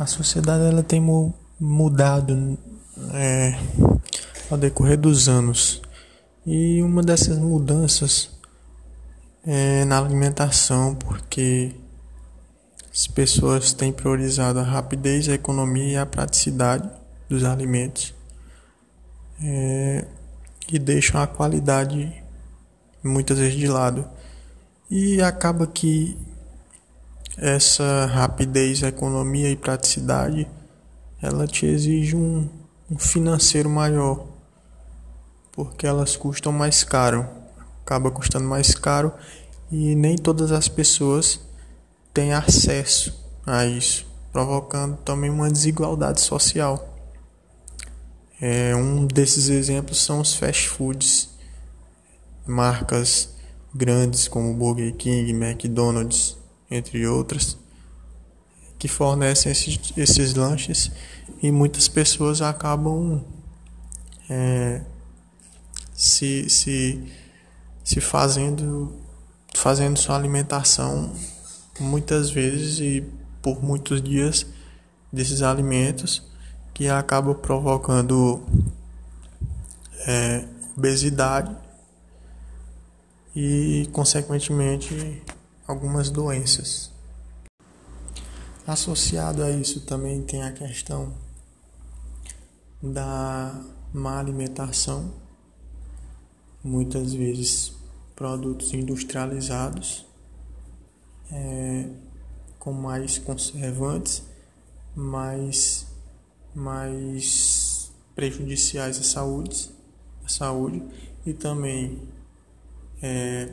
a sociedade ela tem mudado é, ao decorrer dos anos e uma dessas mudanças é na alimentação porque as pessoas têm priorizado a rapidez, a economia e a praticidade dos alimentos é, e deixam a qualidade muitas vezes de lado. E acaba que essa rapidez, economia e praticidade, ela te exige um, um financeiro maior, porque elas custam mais caro, acaba custando mais caro e nem todas as pessoas têm acesso a isso, provocando também uma desigualdade social. É, um desses exemplos são os fast foods, marcas grandes como Burger King, McDonald's, entre outras, que fornecem esses, esses lanches e muitas pessoas acabam é, se, se, se fazendo, fazendo sua alimentação muitas vezes e por muitos dias desses alimentos que acaba provocando é, obesidade e, consequentemente, algumas doenças. Associado a isso também tem a questão da má alimentação, muitas vezes produtos industrializados é, com mais conservantes, mais, mais prejudiciais à saúde, à saúde e também é,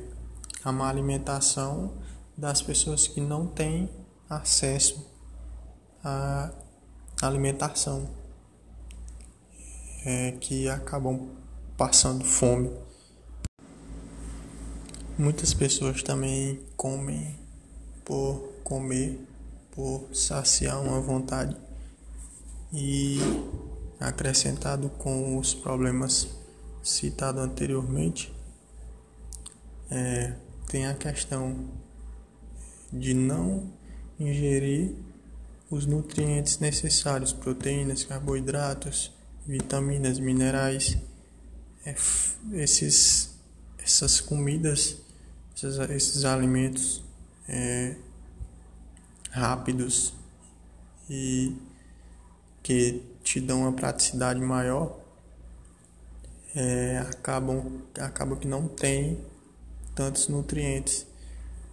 a má alimentação das pessoas que não têm acesso à alimentação, é, que acabam passando fome. Muitas pessoas também comem por comer, por saciar uma vontade e acrescentado com os problemas citados anteriormente, é, tem a questão de não ingerir os nutrientes necessários, proteínas, carboidratos, vitaminas, minerais, é, esses, essas comidas, esses, esses alimentos é, rápidos e que te dão uma praticidade maior, é, acabam, acabam que não tem tantos nutrientes,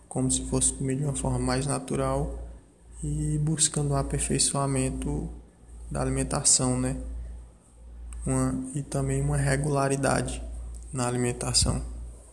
como se fosse comer de uma forma mais natural e buscando o aperfeiçoamento da alimentação, né? Uma, e também uma regularidade na alimentação.